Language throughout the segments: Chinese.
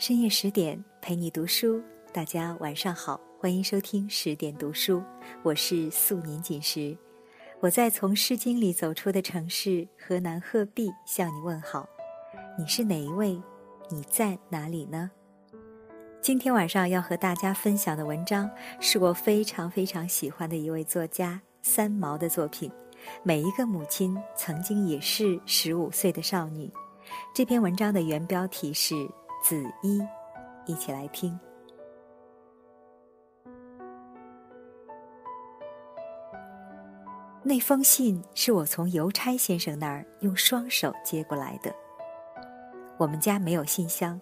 深夜十点陪你读书，大家晚上好，欢迎收听十点读书，我是素年锦时，我在从《诗经》里走出的城市河南鹤壁向你问好，你是哪一位？你在哪里呢？今天晚上要和大家分享的文章是我非常非常喜欢的一位作家三毛的作品，《每一个母亲曾经也是十五岁的少女》。这篇文章的原标题是。子一，一起来听。那封信是我从邮差先生那儿用双手接过来的。我们家没有信箱，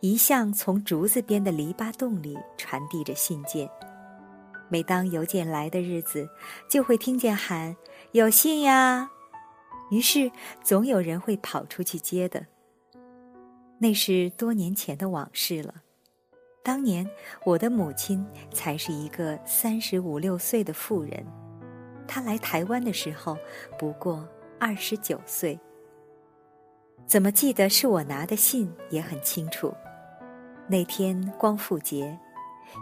一向从竹子编的篱笆洞里传递着信件。每当邮件来的日子，就会听见喊“有信呀”，于是总有人会跑出去接的。那是多年前的往事了。当年我的母亲才是一个三十五六岁的妇人，她来台湾的时候不过二十九岁。怎么记得是我拿的信也很清楚。那天光复节，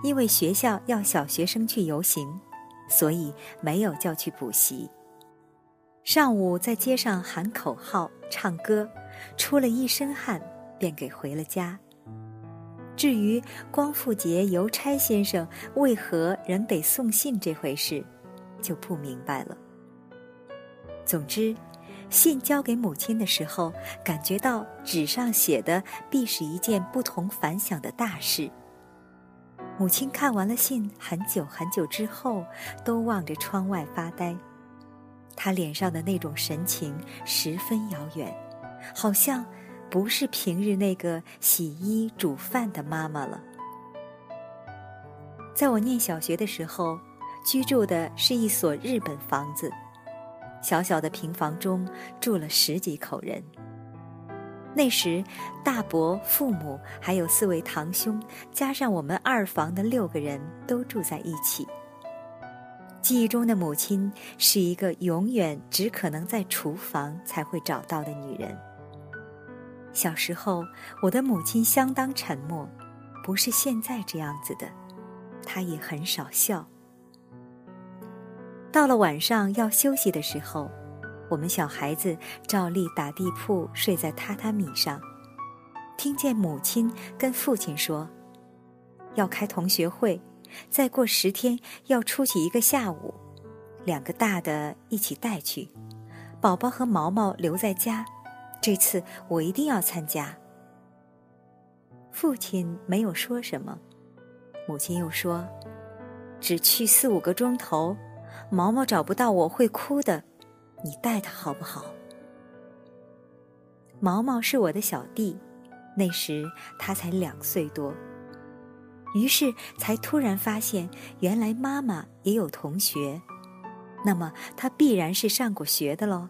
因为学校要小学生去游行，所以没有叫去补习。上午在街上喊口号、唱歌，出了一身汗。便给回了家。至于光复节邮差先生为何仍得送信这回事，就不明白了。总之，信交给母亲的时候，感觉到纸上写的必是一件不同凡响的大事。母亲看完了信，很久很久之后，都望着窗外发呆。她脸上的那种神情十分遥远，好像……不是平日那个洗衣煮饭的妈妈了。在我念小学的时候，居住的是一所日本房子，小小的平房中住了十几口人。那时，大伯、父母还有四位堂兄，加上我们二房的六个人都住在一起。记忆中的母亲是一个永远只可能在厨房才会找到的女人。小时候，我的母亲相当沉默，不是现在这样子的。她也很少笑。到了晚上要休息的时候，我们小孩子照例打地铺睡在榻榻米上。听见母亲跟父亲说，要开同学会，再过十天要出去一个下午，两个大的一起带去，宝宝和毛毛留在家。这次我一定要参加。父亲没有说什么，母亲又说：“只去四五个钟头，毛毛找不到我会哭的，你带他好不好？”毛毛是我的小弟，那时他才两岁多，于是才突然发现，原来妈妈也有同学，那么他必然是上过学的喽。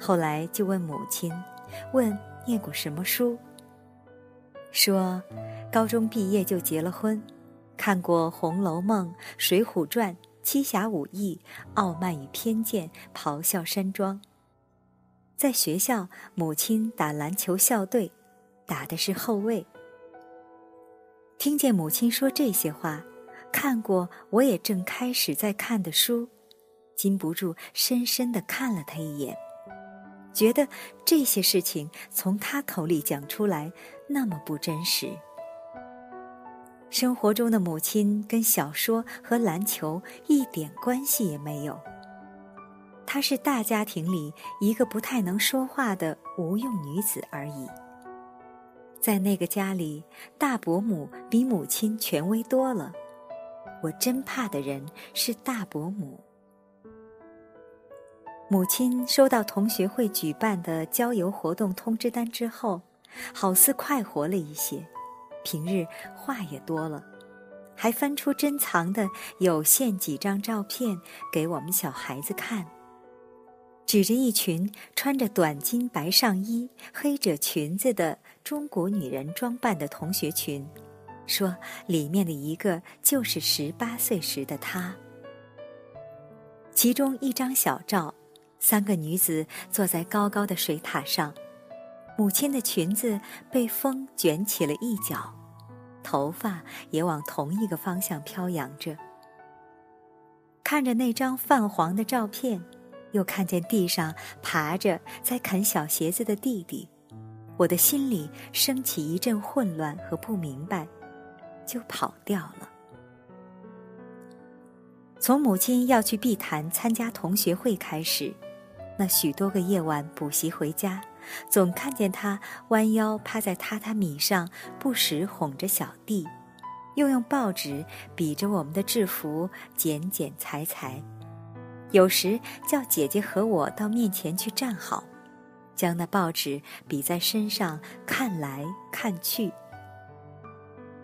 后来就问母亲，问念过什么书。说，高中毕业就结了婚，看过《红楼梦》《水浒传》《七侠五义》《傲慢与偏见》《咆哮山庄》。在学校，母亲打篮球校队，打的是后卫。听见母亲说这些话，看过我也正开始在看的书，禁不住深深的看了他一眼。觉得这些事情从他口里讲出来那么不真实。生活中的母亲跟小说和篮球一点关系也没有。她是大家庭里一个不太能说话的无用女子而已。在那个家里，大伯母比母亲权威多了。我真怕的人是大伯母。母亲收到同学会举办的郊游活动通知单之后，好似快活了一些，平日话也多了，还翻出珍藏的有限几张照片给我们小孩子看，指着一群穿着短巾白上衣、黑褶裙子的中国女人装扮的同学群，说里面的一个就是十八岁时的她。其中一张小照。三个女子坐在高高的水塔上，母亲的裙子被风卷起了一角，头发也往同一个方向飘扬着。看着那张泛黄的照片，又看见地上爬着在啃小鞋子的弟弟，我的心里升起一阵混乱和不明白，就跑掉了。从母亲要去碧潭参加同学会开始，那许多个夜晚补习回家，总看见她弯腰趴在榻榻米上，不时哄着小弟，又用报纸比着我们的制服剪剪裁裁，有时叫姐姐和我到面前去站好，将那报纸比在身上看来看去。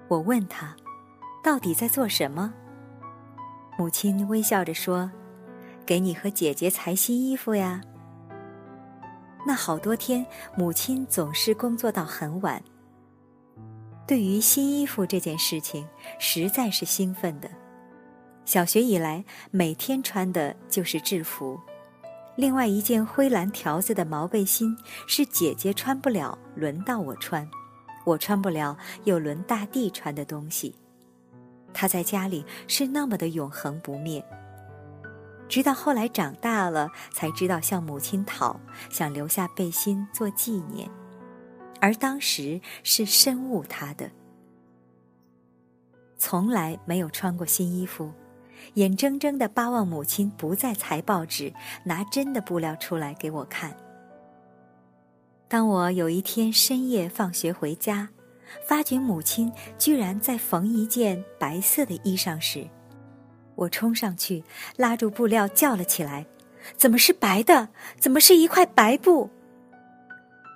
我问他，到底在做什么？母亲微笑着说：“给你和姐姐裁新衣服呀。”那好多天，母亲总是工作到很晚。对于新衣服这件事情，实在是兴奋的。小学以来，每天穿的就是制服。另外一件灰蓝条子的毛背心是姐姐穿不了，轮到我穿；我穿不了，又轮大地穿的东西。他在家里是那么的永恒不灭。直到后来长大了，才知道向母亲讨，想留下背心做纪念，而当时是深恶他的。从来没有穿过新衣服，眼睁睁的巴望母亲不再裁报纸，拿真的布料出来给我看。当我有一天深夜放学回家。发觉母亲居然在缝一件白色的衣裳时，我冲上去拉住布料叫了起来：“怎么是白的？怎么是一块白布？”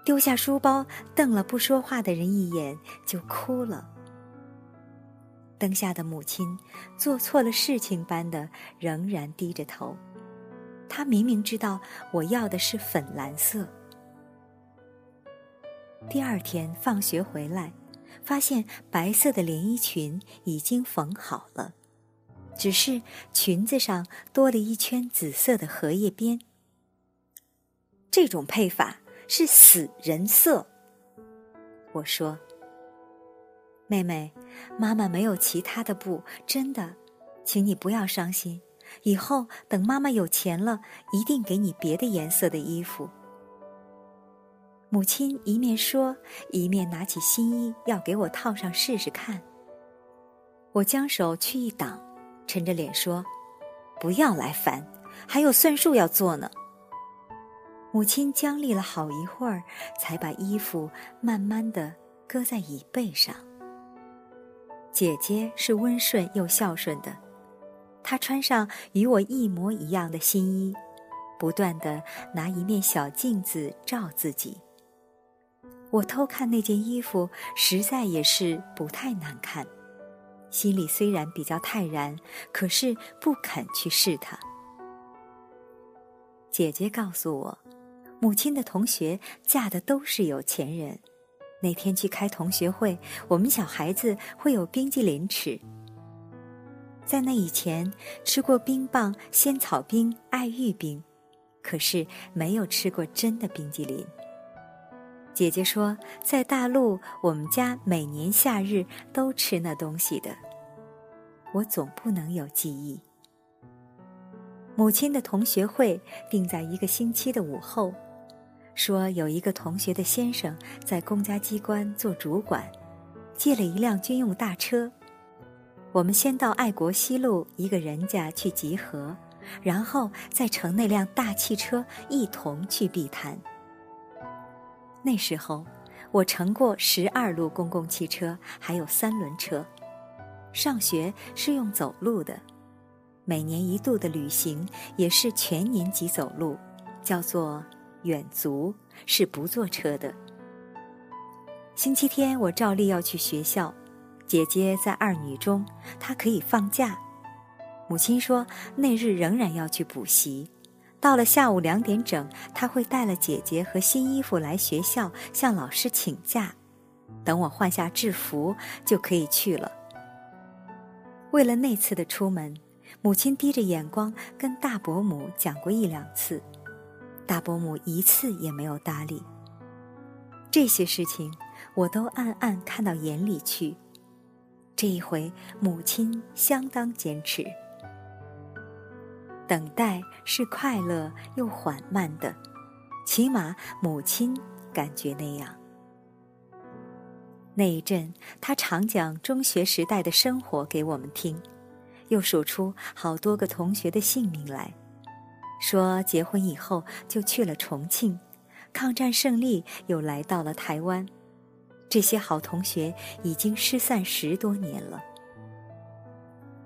丢下书包，瞪了不说话的人一眼，就哭了。灯下的母亲做错了事情般的仍然低着头，她明明知道我要的是粉蓝色。第二天放学回来。发现白色的连衣裙已经缝好了，只是裙子上多了一圈紫色的荷叶边。这种配法是死人色。我说：“妹妹，妈妈没有其他的布，真的，请你不要伤心。以后等妈妈有钱了，一定给你别的颜色的衣服。”母亲一面说，一面拿起新衣要给我套上试试看。我将手去一挡，沉着脸说：“不要来烦，还有算术要做呢。”母亲僵立了好一会儿，才把衣服慢慢的搁在椅背上。姐姐是温顺又孝顺的，她穿上与我一模一样的新衣，不断的拿一面小镜子照自己。我偷看那件衣服，实在也是不太难看，心里虽然比较泰然，可是不肯去试它。姐姐告诉我，母亲的同学嫁的都是有钱人。那天去开同学会，我们小孩子会有冰激凌吃。在那以前，吃过冰棒、仙草冰、爱玉冰，可是没有吃过真的冰激凌。姐姐说，在大陆，我们家每年夏日都吃那东西的。我总不能有记忆。母亲的同学会定在一个星期的午后，说有一个同学的先生在公家机关做主管，借了一辆军用大车。我们先到爱国西路一个人家去集合，然后再乘那辆大汽车一同去碧潭。那时候，我乘过十二路公共汽车，还有三轮车。上学是用走路的，每年一度的旅行也是全年级走路，叫做远足，是不坐车的。星期天我照例要去学校，姐姐在二女中，她可以放假。母亲说那日仍然要去补习。到了下午两点整，她会带了姐姐和新衣服来学校向老师请假，等我换下制服就可以去了。为了那次的出门，母亲低着眼光跟大伯母讲过一两次，大伯母一次也没有搭理。这些事情我都暗暗看到眼里去。这一回，母亲相当坚持。等待是快乐又缓慢的，起码母亲感觉那样。那一阵，他常讲中学时代的生活给我们听，又数出好多个同学的姓名来，说结婚以后就去了重庆，抗战胜利又来到了台湾。这些好同学已经失散十多年了。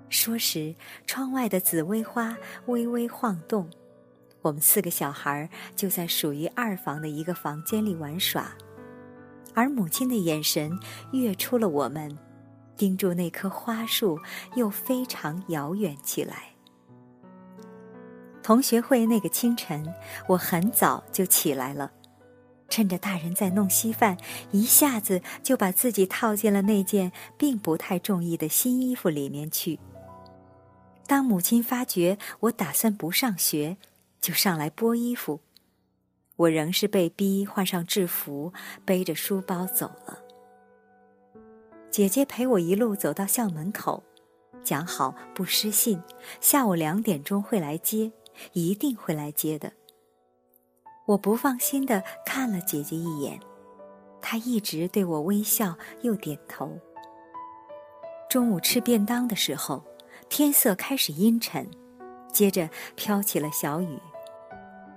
说时，窗外的紫薇花微微晃动，我们四个小孩就在属于二房的一个房间里玩耍，而母亲的眼神跃出了我们，盯住那棵花树，又非常遥远起来。同学会那个清晨，我很早就起来了。趁着大人在弄稀饭，一下子就把自己套进了那件并不太中意的新衣服里面去。当母亲发觉我打算不上学，就上来剥衣服。我仍是被逼换上制服，背着书包走了。姐姐陪我一路走到校门口，讲好不失信，下午两点钟会来接，一定会来接的。我不放心的看了姐姐一眼，她一直对我微笑又点头。中午吃便当的时候，天色开始阴沉，接着飘起了小雨。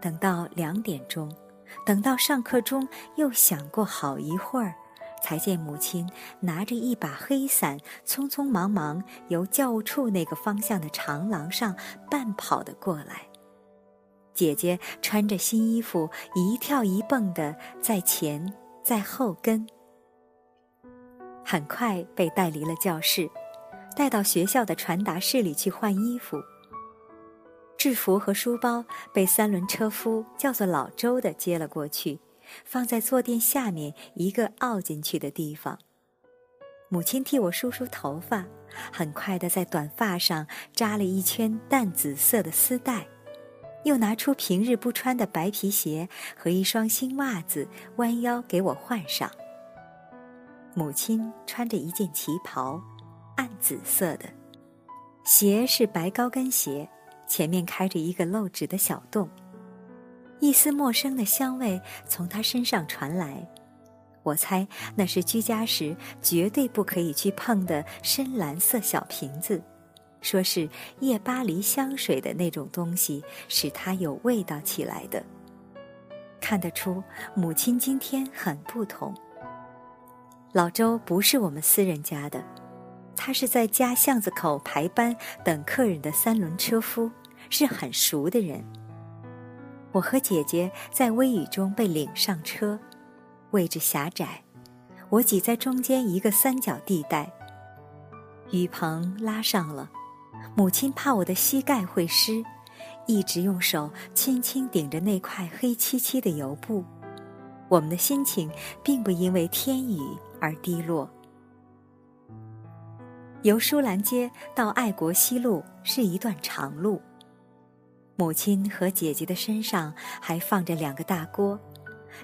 等到两点钟，等到上课钟又响过好一会儿，才见母亲拿着一把黑伞，匆匆忙忙由教务处那个方向的长廊上半跑的过来。姐姐穿着新衣服，一跳一蹦的在前在后跟，很快被带离了教室，带到学校的传达室里去换衣服。制服和书包被三轮车夫叫做老周的接了过去，放在坐垫下面一个凹进去的地方。母亲替我梳梳头发，很快的在短发上扎了一圈淡紫色的丝带。又拿出平日不穿的白皮鞋和一双新袜子，弯腰给我换上。母亲穿着一件旗袍，暗紫色的，鞋是白高跟鞋，前面开着一个漏指的小洞。一丝陌生的香味从她身上传来，我猜那是居家时绝对不可以去碰的深蓝色小瓶子。说是夜巴黎香水的那种东西，使它有味道起来的。看得出母亲今天很不同。老周不是我们私人家的，他是在家巷子口排班等客人的三轮车夫，是很熟的人。我和姐姐在微雨中被领上车，位置狭窄，我挤在中间一个三角地带，雨棚拉上了。母亲怕我的膝盖会湿，一直用手轻轻顶着那块黑漆漆的油布。我们的心情并不因为天雨而低落。由舒兰街到爱国西路是一段长路。母亲和姐姐的身上还放着两个大锅，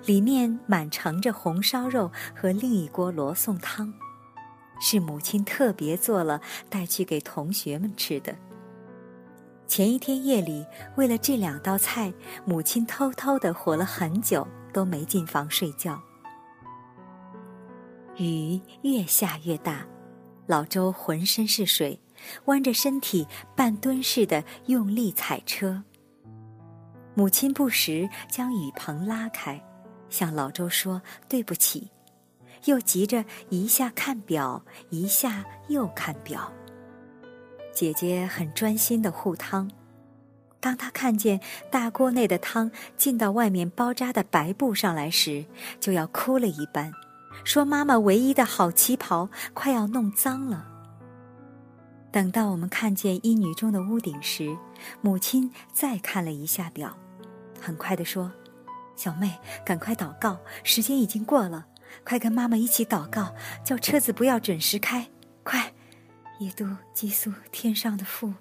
里面满盛着红烧肉和另一锅罗宋汤。是母亲特别做了带去给同学们吃的。前一天夜里，为了这两道菜，母亲偷偷的活了很久，都没进房睡觉。雨越下越大，老周浑身是水，弯着身体半蹲似的用力踩车。母亲不时将雨棚拉开，向老周说对不起。又急着一下看表，一下又看表。姐姐很专心的护汤，当她看见大锅内的汤进到外面包扎的白布上来时，就要哭了一般，说妈妈唯一的好旗袍快要弄脏了。等到我们看见一女中的屋顶时，母亲再看了一下表，很快的说：“小妹，赶快祷告，时间已经过了。”快跟妈妈一起祷告，叫车子不要准时开。快，耶度寄宿天上的父。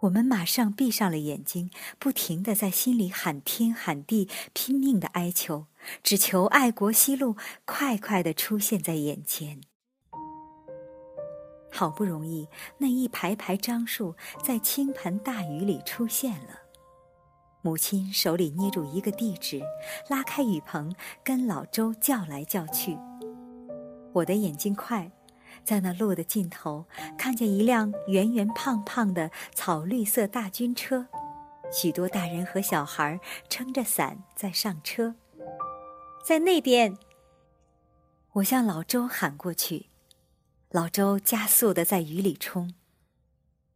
我们马上闭上了眼睛，不停的在心里喊天喊地，拼命的哀求，只求爱国西路快快的出现在眼前。好不容易，那一排排樟树在倾盆大雨里出现了。母亲手里捏住一个地址，拉开雨棚，跟老周叫来叫去。我的眼睛快。在那路的尽头，看见一辆圆圆胖胖的草绿色大军车，许多大人和小孩撑着伞在上车。在那边，我向老周喊过去，老周加速的在雨里冲，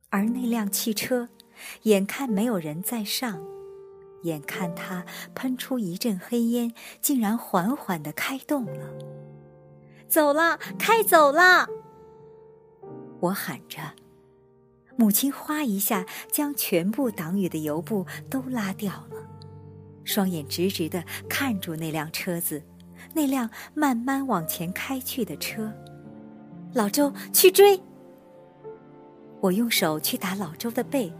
而那辆汽车，眼看没有人在上，眼看它喷出一阵黑烟，竟然缓缓的开动了，走了，开走了。我喊着，母亲哗一下将全部挡雨的油布都拉掉了，双眼直直的看住那辆车子，那辆慢慢往前开去的车。老周去追，我用手去打老周的背，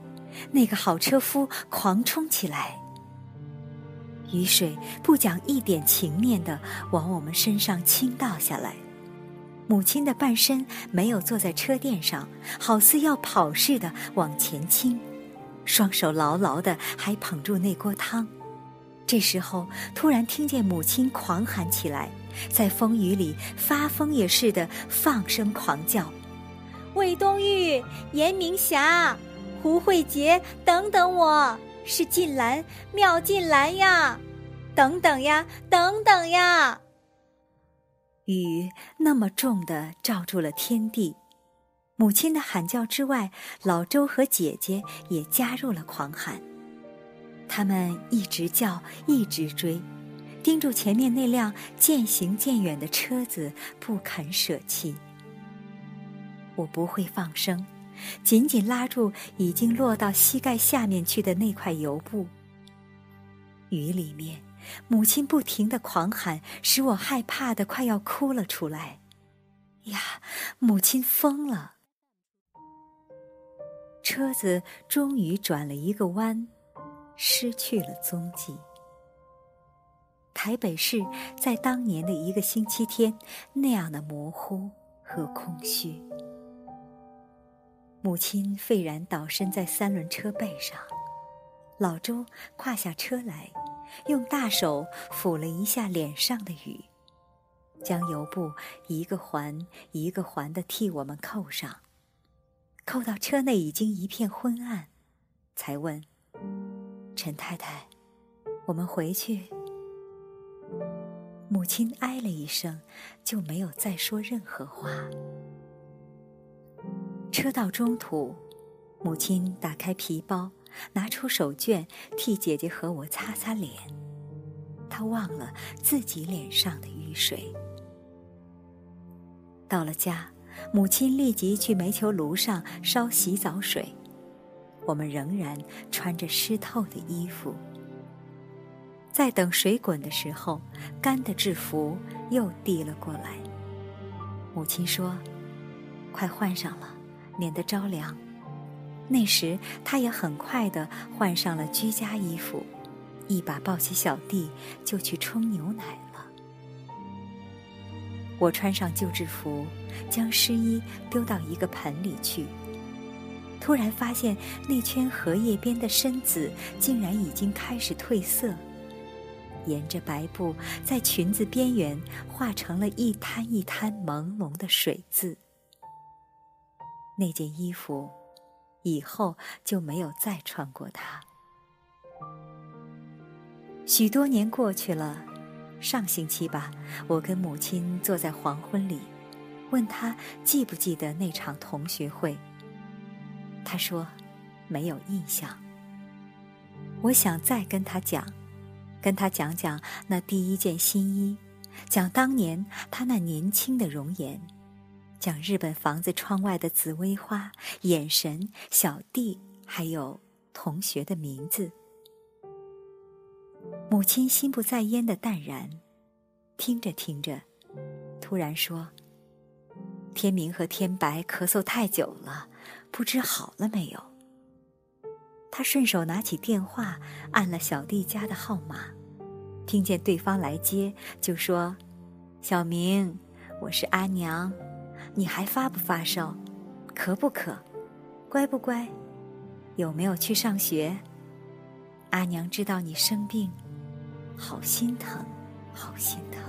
那个好车夫狂冲起来，雨水不讲一点情面的往我们身上倾倒下来。母亲的半身没有坐在车垫上，好似要跑似的往前倾，双手牢牢的还捧住那锅汤。这时候，突然听见母亲狂喊起来，在风雨里发疯也似的放声狂叫：“魏东玉、严明霞、胡慧杰，等等，我是晋兰，妙晋兰呀！等等呀，等等呀！”雨那么重的罩住了天地，母亲的喊叫之外，老周和姐姐也加入了狂喊。他们一直叫，一直追，盯住前面那辆渐行渐远的车子，不肯舍弃。我不会放声，紧紧拉住已经落到膝盖下面去的那块油布。雨里面。母亲不停的狂喊，使我害怕的快要哭了出来。呀，母亲疯了！车子终于转了一个弯，失去了踪迹。台北市在当年的一个星期天那样的模糊和空虚。母亲愤然倒身在三轮车背上，老周跨下车来。用大手抚了一下脸上的雨，将油布一个环一个环的替我们扣上，扣到车内已经一片昏暗，才问：“陈太太，我们回去？”母亲唉了一声，就没有再说任何话。车到中途，母亲打开皮包。拿出手绢替姐姐和我擦擦脸，她忘了自己脸上的雨水。到了家，母亲立即去煤球炉上烧洗澡水，我们仍然穿着湿透的衣服。在等水滚的时候，干的制服又递了过来。母亲说：“快换上了，免得着凉。”那时，他也很快的换上了居家衣服，一把抱起小弟就去冲牛奶了。我穿上旧制服，将湿衣丢到一个盆里去。突然发现那圈荷叶边的深紫竟然已经开始褪色，沿着白布在裙子边缘化成了一滩一滩朦胧的水渍。那件衣服。以后就没有再穿过它。许多年过去了，上星期吧，我跟母亲坐在黄昏里，问她记不记得那场同学会。她说没有印象。我想再跟她讲，跟她讲讲那第一件新衣，讲当年她那年轻的容颜。讲日本房子窗外的紫薇花，眼神，小弟，还有同学的名字。母亲心不在焉的淡然，听着听着，突然说：“天明和天白咳嗽太久了，不知好了没有。”他顺手拿起电话，按了小弟家的号码，听见对方来接，就说：“小明，我是阿娘，你还发不发烧？咳不咳？乖不乖？有没有去上学？阿娘知道你生病，好心疼，好心疼。”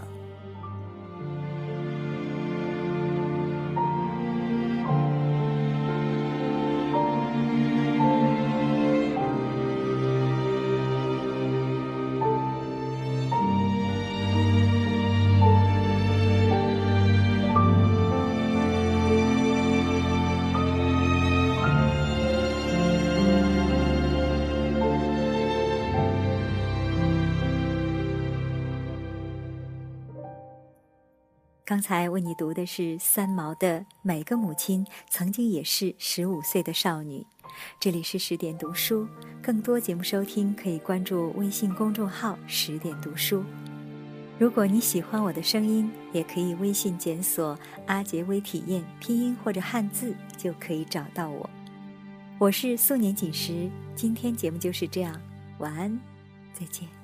刚才为你读的是三毛的《每个母亲曾经也是十五岁的少女》，这里是十点读书，更多节目收听可以关注微信公众号“十点读书”。如果你喜欢我的声音，也可以微信检索“阿杰微体验”拼音或者汉字，就可以找到我。我是素年锦时，今天节目就是这样，晚安，再见。